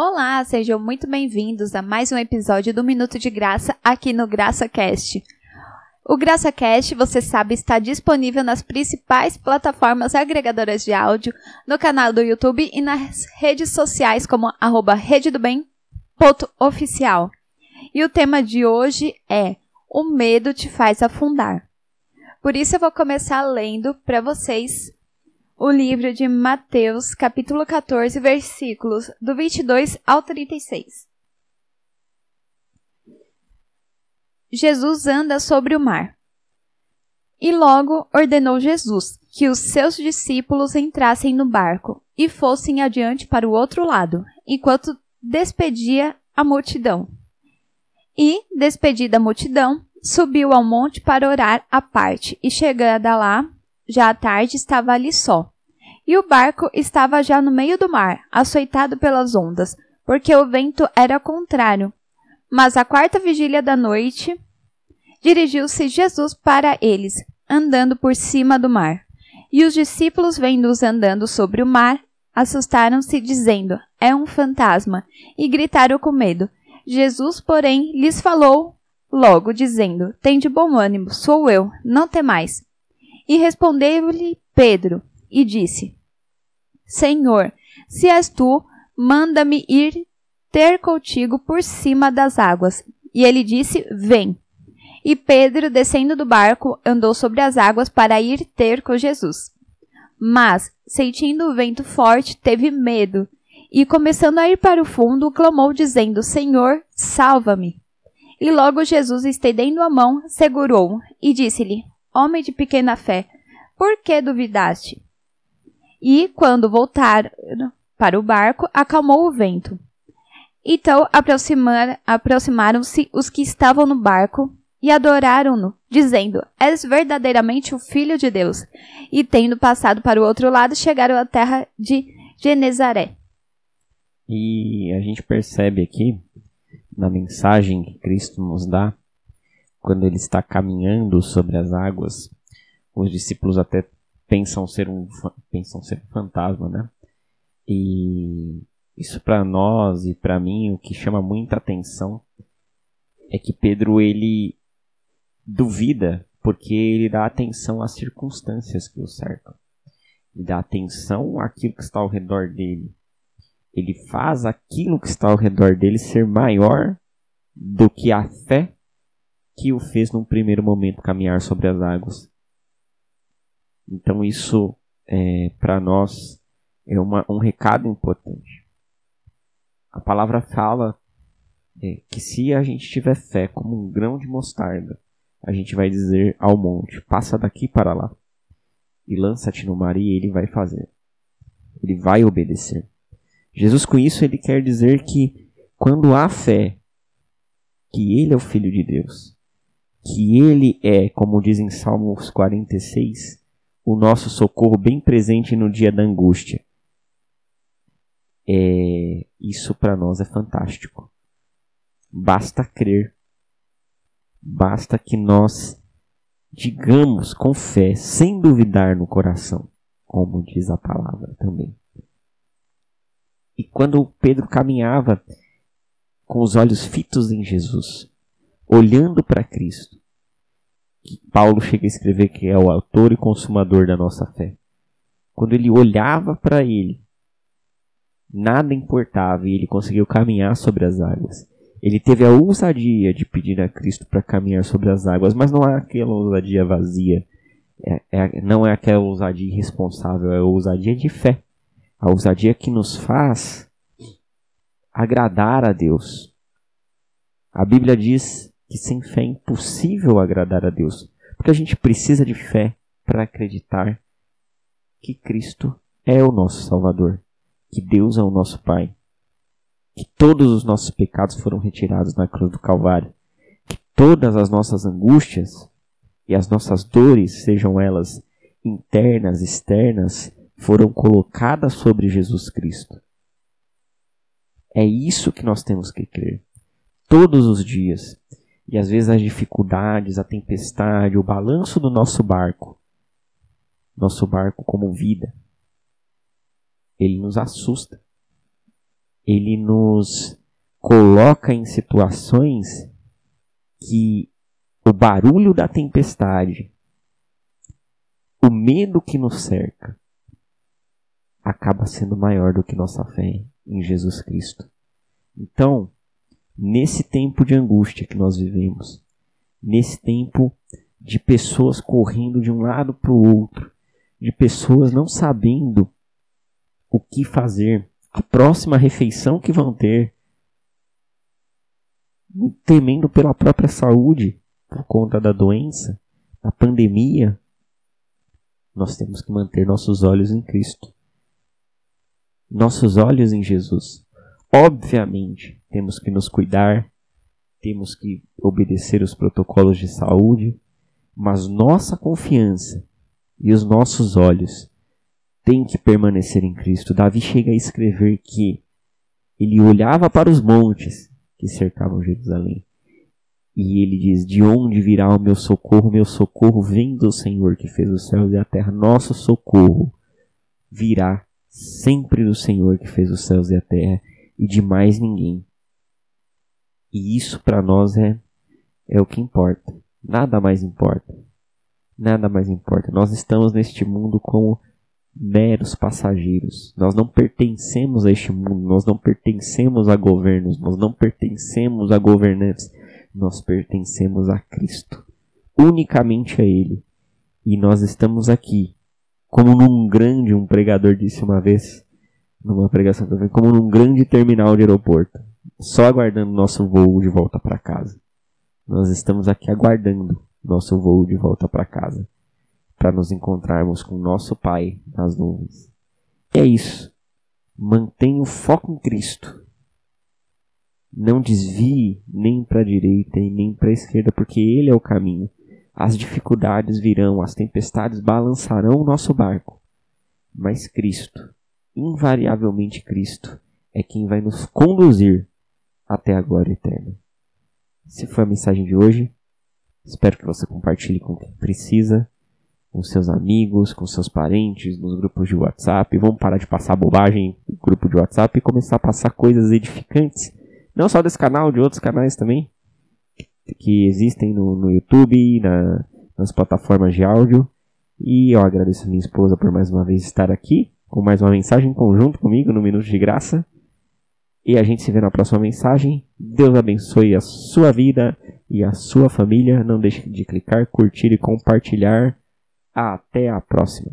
Olá, sejam muito bem-vindos a mais um episódio do Minuto de Graça aqui no GraçaCast. O GraçaCast, você sabe, está disponível nas principais plataformas agregadoras de áudio, no canal do YouTube e nas redes sociais como arroba rededobem.oficial. E o tema de hoje é O medo te faz afundar. Por isso eu vou começar lendo para vocês o livro de Mateus, capítulo 14, versículos do 22 ao 36. Jesus anda sobre o mar. E logo ordenou Jesus que os seus discípulos entrassem no barco e fossem adiante para o outro lado, enquanto despedia a multidão. E, despedida a multidão, subiu ao monte para orar à parte, e chegada lá, já à tarde estava ali só. E o barco estava já no meio do mar, açoitado pelas ondas, porque o vento era contrário. Mas à quarta vigília da noite, dirigiu-se Jesus para eles, andando por cima do mar. E os discípulos, vendo-os andando sobre o mar, assustaram-se, dizendo: É um fantasma, e gritaram com medo. Jesus, porém, lhes falou logo, dizendo: Tende bom ânimo, sou eu, não temais. E respondeu-lhe Pedro e disse: Senhor, se és tu, manda-me ir ter contigo por cima das águas. E ele disse: Vem. E Pedro, descendo do barco, andou sobre as águas para ir ter com Jesus. Mas, sentindo o vento forte, teve medo e, começando a ir para o fundo, clamou, dizendo: Senhor, salva-me. E logo Jesus, estendendo a mão, segurou e disse-lhe: Homem de pequena fé, por que duvidaste? E, quando voltaram para o barco, acalmou o vento. Então aproximar, aproximaram-se os que estavam no barco e adoraram-no, dizendo: És verdadeiramente o Filho de Deus. E tendo passado para o outro lado, chegaram à terra de Genezaré. E a gente percebe aqui, na mensagem que Cristo nos dá, quando ele está caminhando sobre as águas, os discípulos até pensam ser um pensam ser um fantasma, né? E isso para nós e para mim o que chama muita atenção é que Pedro ele duvida porque ele dá atenção às circunstâncias que o cercam. Ele dá atenção àquilo que está ao redor dele. Ele faz aquilo que está ao redor dele ser maior do que a fé que o fez num primeiro momento caminhar sobre as águas. Então isso é, para nós é uma, um recado importante. A palavra fala é, que se a gente tiver fé como um grão de mostarda, a gente vai dizer ao monte: passa daqui para lá e lança-te no mar e ele vai fazer. Ele vai obedecer. Jesus com isso ele quer dizer que quando há fé que ele é o filho de Deus, que ele é, como diz em Salmos 46, o nosso socorro bem presente no dia da angústia. É, isso para nós é fantástico. Basta crer. Basta que nós digamos com fé, sem duvidar no coração, como diz a palavra também. E quando Pedro caminhava com os olhos fitos em Jesus, olhando para Cristo, que Paulo chega a escrever que é o autor e consumador da nossa fé. Quando ele olhava para ele, nada importava e ele conseguiu caminhar sobre as águas. Ele teve a ousadia de pedir a Cristo para caminhar sobre as águas, mas não é aquela ousadia vazia, é, é, não é aquela ousadia irresponsável, é a ousadia de fé. A ousadia que nos faz agradar a Deus. A Bíblia diz que sem fé é impossível agradar a Deus, porque a gente precisa de fé para acreditar que Cristo é o nosso Salvador, que Deus é o nosso Pai, que todos os nossos pecados foram retirados na cruz do Calvário, que todas as nossas angústias e as nossas dores, sejam elas internas, externas, foram colocadas sobre Jesus Cristo. É isso que nós temos que crer. Todos os dias. E às vezes as dificuldades, a tempestade, o balanço do nosso barco, nosso barco como vida, ele nos assusta. ele nos coloca em situações que o barulho da tempestade, o medo que nos cerca, acaba sendo maior do que nossa fé em Jesus Cristo. Então, nesse tempo de angústia que nós vivemos, nesse tempo de pessoas correndo de um lado para o outro, de pessoas não sabendo o que fazer, a próxima refeição que vão ter, temendo pela própria saúde por conta da doença, da pandemia, nós temos que manter nossos olhos em Cristo. Nossos olhos em Jesus. Obviamente, temos que nos cuidar, temos que obedecer os protocolos de saúde, mas nossa confiança e os nossos olhos têm que permanecer em Cristo. Davi chega a escrever que ele olhava para os montes que cercavam Jerusalém. E ele diz: De onde virá o meu socorro? Meu socorro vem do Senhor que fez os céus e a terra. Nosso socorro virá sempre do Senhor que fez os céus e a terra e de mais ninguém. E isso para nós é, é o que importa. Nada mais importa. Nada mais importa. Nós estamos neste mundo como meros passageiros. Nós não pertencemos a este mundo, nós não pertencemos a governos, nós não pertencemos a governantes. Nós pertencemos a Cristo, unicamente a Ele. E nós estamos aqui, como num grande, um pregador disse uma vez, numa pregação que eu vi, como num grande terminal de aeroporto, só aguardando nosso voo de volta para casa. Nós estamos aqui aguardando nosso voo de volta para casa, para nos encontrarmos com nosso Pai nas nuvens. É isso. Mantenha o foco em Cristo. Não desvie nem para a direita e nem para a esquerda, porque Ele é o caminho. As dificuldades virão, as tempestades balançarão o nosso barco. Mas Cristo, invariavelmente Cristo, é quem vai nos conduzir até a glória eterna. Se foi a mensagem de hoje. Espero que você compartilhe com quem precisa, com seus amigos, com seus parentes, nos grupos de WhatsApp. Vamos parar de passar bobagem no grupo de WhatsApp e começar a passar coisas edificantes. Não só desse canal, de outros canais também. Que existem no, no YouTube, na, nas plataformas de áudio. E eu agradeço a minha esposa por mais uma vez estar aqui, com mais uma mensagem em conjunto comigo no Minuto de Graça. E a gente se vê na próxima mensagem. Deus abençoe a sua vida e a sua família. Não deixe de clicar, curtir e compartilhar. Até a próxima.